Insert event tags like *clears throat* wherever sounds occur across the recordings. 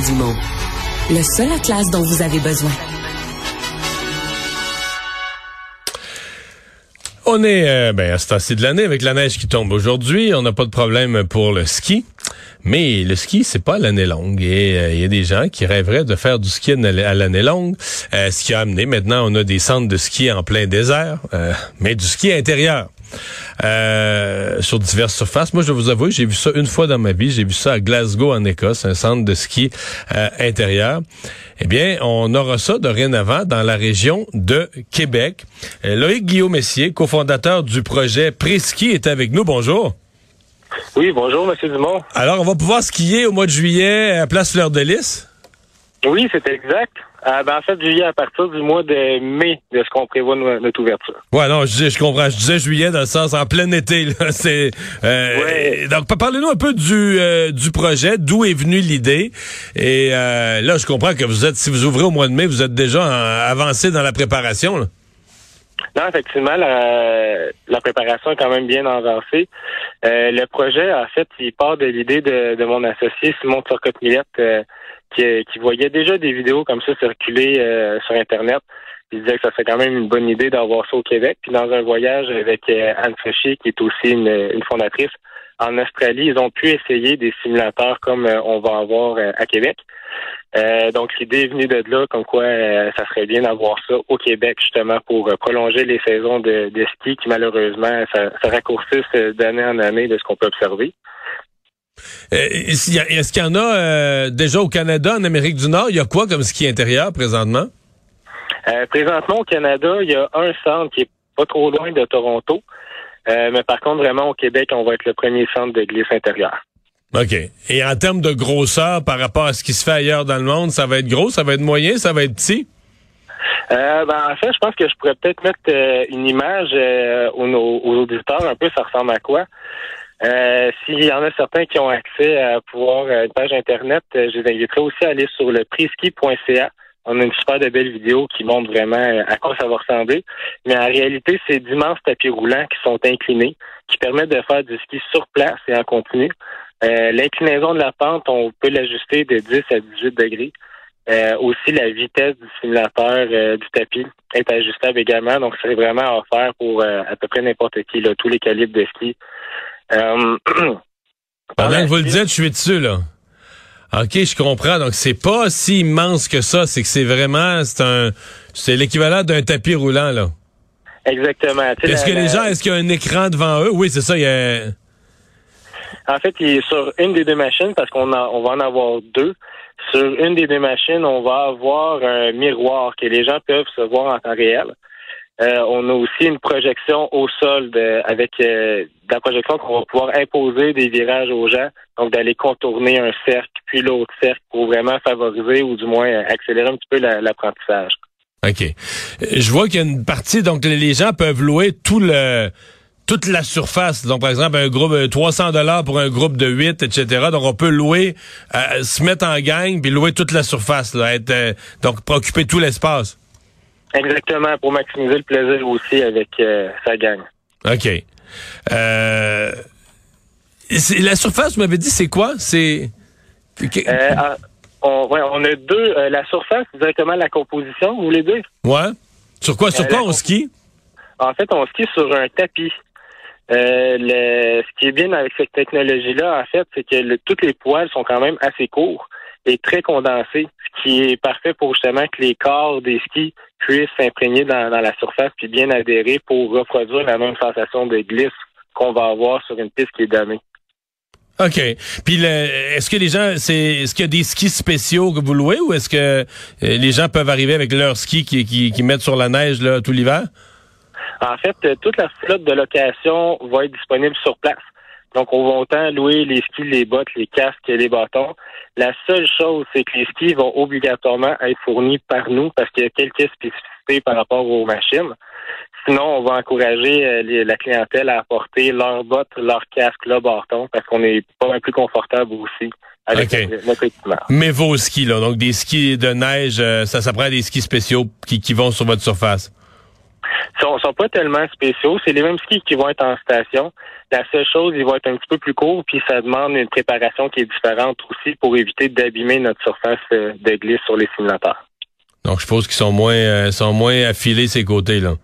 Le seul atlas dont vous avez besoin. On est euh, ben, à ce de l'année avec la neige qui tombe aujourd'hui. On n'a pas de problème pour le ski. Mais le ski, c'est pas l'année longue. Et euh, il y a des gens qui rêveraient de faire du ski à l'année longue. Euh, ce qui a amené, maintenant, on a des centres de ski en plein désert, mais du ski intérieur. sur diverses surfaces. Moi, je vous avouer, j'ai vu ça une fois dans ma vie. J'ai vu ça à Glasgow, en Écosse, un centre de ski intérieur. Eh bien, on aura ça dorénavant dans la région de Québec. Loïc Guillaume Messier, cofondateur du projet Préski, est avec nous. Bonjour. Oui, bonjour, M. Dumont. Alors, on va pouvoir skier au mois de juillet à Place Fleur de Lys? Oui, c'est exact. Euh, ben, en fait, juillet à partir du mois de mai de ce qu'on prévoit notre ouverture. Ouais, non, je, je comprends. Je disais juillet dans le sens en plein été. Là. *laughs* C'est, euh, Donc, parlez-nous un peu du, euh, du projet, d'où est venue l'idée. Et euh, là, je comprends que vous êtes, si vous ouvrez au mois de mai, vous êtes déjà avancé dans la préparation. Là. Non, effectivement, la, la, préparation est quand même bien avancée. Euh, le projet, en fait, il part de l'idée de, de, mon associé Simon Turcotte-Millette, euh, qui, qui, voyait déjà des vidéos comme ça circuler euh, sur Internet. Il disait que ça serait quand même une bonne idée d'avoir ça au Québec. Puis dans un voyage avec Anne Fauché, qui est aussi une, une, fondatrice, en Australie, ils ont pu essayer des simulateurs comme on va avoir à Québec. Euh, donc, l'idée est venue de là, comme quoi euh, ça serait bien d'avoir ça au Québec, justement, pour euh, prolonger les saisons de, ski qui, malheureusement, ça, ça raccourcissent d'année en année de ce qu'on peut observer. Est-ce qu'il y en a déjà au Canada, en Amérique du Nord? Il y a quoi comme ski intérieur présentement? présentement, au Canada, il y a un centre qui est pas trop loin de Toronto. Mais par contre, vraiment, au Québec, on va être le premier centre de glisse intérieure. OK. Et en termes de grosseur par rapport à ce qui se fait ailleurs dans le monde, ça va être gros, ça va être moyen, ça va être petit? Euh, ben, en fait, je pense que je pourrais peut-être mettre euh, une image euh, aux, auditeurs, un peu, ça ressemble à quoi? S'il y en a certains qui ont accès à pouvoir une page Internet, je les inviterai aussi à aller sur le priski.ca. On a une super de belle vidéo qui montre vraiment à quoi ça va ressembler. Mais en réalité, c'est d'immenses tapis roulants qui sont inclinés, qui permettent de faire du ski sur place et en continu. Euh, l'inclinaison de la pente, on peut l'ajuster de 10 à 18 degrés. Euh, aussi, la vitesse du simulateur euh, du tapis est ajustable également. Donc, c'est vraiment offert pour à peu près n'importe qui, là, tous les calibres de ski. *clears throat* Pendant que vous le dites, je suis dessus, là. OK, je comprends. Donc, c'est pas si immense que ça. C'est que c'est vraiment, c'est un, c'est l'équivalent d'un tapis roulant, là. Exactement. Est-ce que les gens, est-ce qu'il y a un écran devant eux? Oui, c'est ça. Il y a... En fait, il est sur une des deux machines parce qu'on on va en avoir deux. Sur une des deux machines, on va avoir un miroir que les gens peuvent se voir en temps réel. Euh, on a aussi une projection au sol avec euh, la projection qu'on va pouvoir imposer des virages aux gens, donc d'aller contourner un cercle puis l'autre cercle pour vraiment favoriser ou du moins accélérer un petit peu l'apprentissage. OK. Je vois qu'il y a une partie, donc les gens peuvent louer tout le toute la surface. Donc, par exemple, un groupe 300 euh, dollars pour un groupe de 8, etc. Donc, on peut louer, euh, se mettre en gang, puis louer toute la surface, là, être, euh, donc pour occuper tout l'espace. Exactement, pour maximiser le plaisir aussi avec sa gang. OK. La surface, vous m'avez dit, c'est quoi? C'est... Ah, on, on, a deux. la surface, directement la composition, vous voulez dire? Ouais. Sur quoi, sur quoi on skie? En fait, on skie sur un tapis. Euh, le, ce qui est bien avec cette technologie-là, en fait, c'est que toutes les poils sont quand même assez courts et très condensés, ce qui est parfait pour justement que les corps des skis puissent s'imprégner dans, la surface puis bien adhérer pour reproduire la même sensation de glisse qu'on va avoir sur une piste qui est donnée. OK. Puis est-ce que les gens c'est est-ce qu'il y a des skis spéciaux que vous louez ou est-ce que euh, les gens peuvent arriver avec leurs skis qui, qui, qui mettent sur la neige là, tout l'hiver? En fait, euh, toute la flotte de location va être disponible sur place. Donc, on va autant louer les skis, les bottes, les casques et les bâtons. La seule chose, c'est que les skis vont obligatoirement être fournis par nous parce qu'il y a quelques spécificités par rapport aux machines. Sinon, on va encourager euh, les- la clientèle à apporter leurs bottes, leurs casques, leur bâton parce qu'on est pas mal plus confortable aussi avec Ok. notre- notre équipement. Mais vos skis, là, donc des skis de neige, euh, ça, ça prend des skis spéciaux qui, qui vont sur votre surface. Sont, sont pas tellement spéciaux. C'est les mêmes skis qui vont être en station. La seule chose, ils vont être un petit peu plus courts, puis ça demande une préparation qui est différente aussi pour éviter d'abîmer notre surface euh, de glisse sur les simulateurs. Donc, je suppose qu'ils sont moins, euh, sont moins affilés ces côtés, là.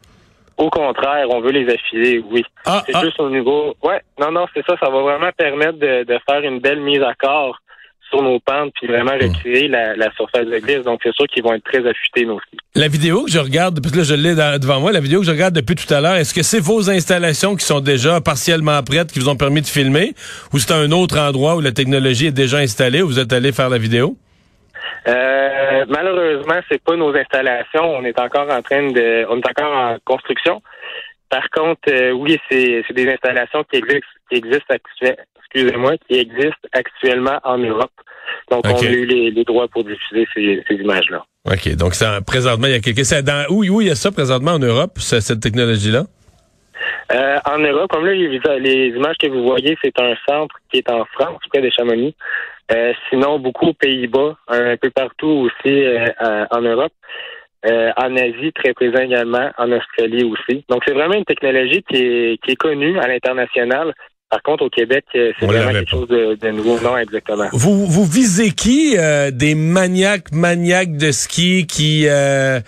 Au contraire, on veut les affiler, oui. Ah, C'est ah. juste au niveau. Ouais, non, non, c'est ça. Ça va vraiment permettre de, de faire une belle mise à corps sur nos pentes, puis vraiment Hmm. recréer la, la surface de glisse. Donc, c'est sûr qu'ils vont être très affûtés, nos skis. La vidéo que je regarde, parce que là, je l'ai dans- devant moi, la vidéo que je regarde depuis tout à l'heure, est-ce que c'est vos installations qui sont déjà partiellement prêtes, qui vous ont permis de filmer, ou c'est un autre endroit où la technologie est déjà installée, où vous êtes allé faire la vidéo? Euh, malheureusement, c'est pas nos installations. On est encore en train de, on est encore en construction. Par contre, euh, oui, c'est des installations qui existent, qui existent actuellement, excusez-moi, qui existent actuellement en Europe. Donc, on a eu les, les droits pour diffuser ces, ces images-là. OK, donc ça, présentement, il y a quelqu'un. C'est dans où, où il y a ça présentement en Europe, ce- cette technologie-là? Euh, en Europe, comme là, les, les images que vous voyez, c'est un centre qui est en France, près de Chamonix. Euh, sinon, beaucoup aux Pays-Bas, un peu partout aussi euh, en Europe. En Asie, très présent également, en Australie aussi. Donc, c'est vraiment une technologie qui est, qui est connue à l'international. Par contre, au Québec, euh, c'est vraiment quelque chose de, de nouveau. Non, exactement. Vous, vous visez qui? euh, des maniaques, maniaques de ski qui, euh,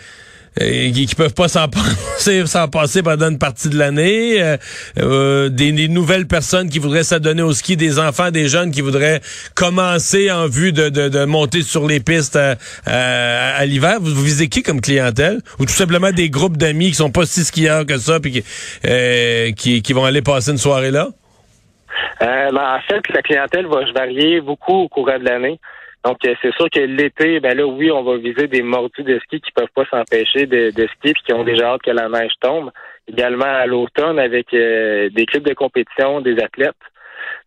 euh, qui, qui peuvent pas s'en *laughs* passer, s'en passer pendant une partie de l'année, euh, euh, des, des nouvelles personnes qui voudraient s'adonner au ski, des enfants, des jeunes qui voudraient commencer en vue de, de, de monter sur les pistes à, à- à l'hiver. Vous, vous visez qui comme clientèle? Ou tout simplement des groupes d'amis qui sont pas si skieurs que ça, puis qui, euh, qui, qui vont aller passer une soirée là? Euh, ben, en fait, la clientèle va varier beaucoup au courant de l'année. Donc, euh, c'est sûr que l'été, ben là, oui, on va viser des mordus de ski qui peuvent pas s'empêcher de, de skier puis qui ont déjà hâte que la neige tombe. Également à l'automne avec euh, des clubs de compétition, des athlètes.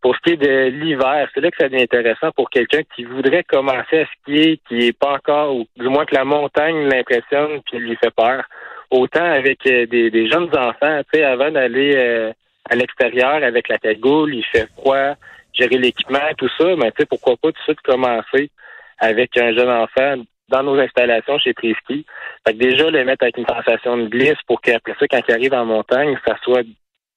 Pour ce qui est de l'hiver, c'est là que ça devient intéressant pour quelqu'un qui voudrait commencer à skier, qui est pas encore, ou du moins que la montagne l'impressionne puis lui fait peur. Autant avec euh, des, des jeunes enfants, tu sais, avant d'aller euh, à l'extérieur avec la cagoule, il fait froid, gérer l'équipement, tout ça, mais tu sais, pourquoi pas tout de suite commencer avec un jeune enfant dans nos installations chez Triski. Fait que déjà, le mettre avec une sensation de glisse pour qu'après ça, quand il arrive en montagne, ça soit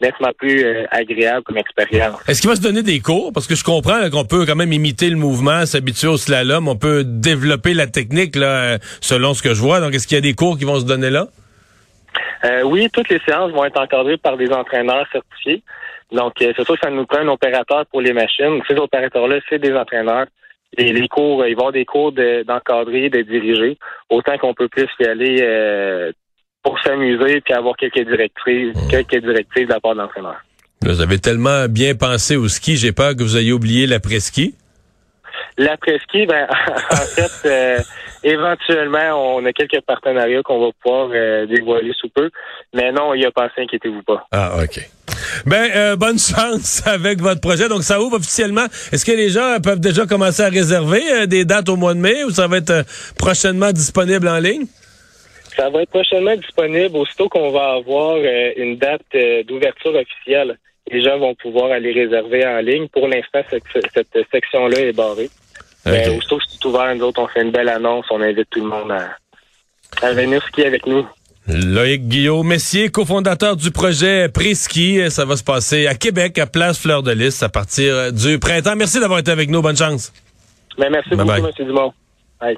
nettement plus euh, agréable comme expérience. Est-ce qu'il va se donner des cours? Parce que je comprends qu'on peut quand même imiter le mouvement, s'habituer au slalom, on peut développer la technique là, euh, selon ce que je vois. Donc, est-ce qu'il y a des cours qui vont se donner là? Euh, oui, toutes les séances vont être encadrées par des entraîneurs certifiés. Donc, euh, c'est sûr que ça nous prend un opérateur pour les machines. Ces opérateurs-là, c'est des entraîneurs. Et les cours, euh, ils vont avoir des cours de- d'encadrer, de, diriger, autant qu'on peut plus y aller euh, pour s'amuser puis avoir quelques directives, quelques directives de la part de l'entraîneur. Vous avez tellement bien pensé au ski, j'ai peur que vous ayez oublié l'après-ski. L'après-ski, ben, *laughs* en fait, éventuellement, on a quelques partenariats qu'on va pouvoir euh, dévoiler sous peu. Mais non, il n'y a pas ça, inquiétez-vous pas. Ah, OK. Ben, euh, bonne *laughs* chance avec votre projet. Donc, ça ouvre officiellement. Est-ce que les gens peuvent déjà commencer à réserver euh, des dates au mois de mai ou ça va être euh, prochainement disponible en ligne? Ça va être prochainement disponible aussitôt qu'on va avoir euh, une date euh, d'ouverture officielle. Les gens vont pouvoir aller réserver en ligne. Pour l'instant, cette, cette section-là est barrée. Mais OK. aussitôt que c'est ouvert, nous autres, on fait une belle annonce. On invite tout le monde à, à venir skier avec nous. Loïc Guillaume Messier, cofondateur du projet Préski. Ça va se passer à Québec, à Place Fleur de Lys, à partir du printemps. Merci d'avoir été avec nous. Bonne chance. Mais merci Bye beaucoup, bye. M. Dumont. Bye.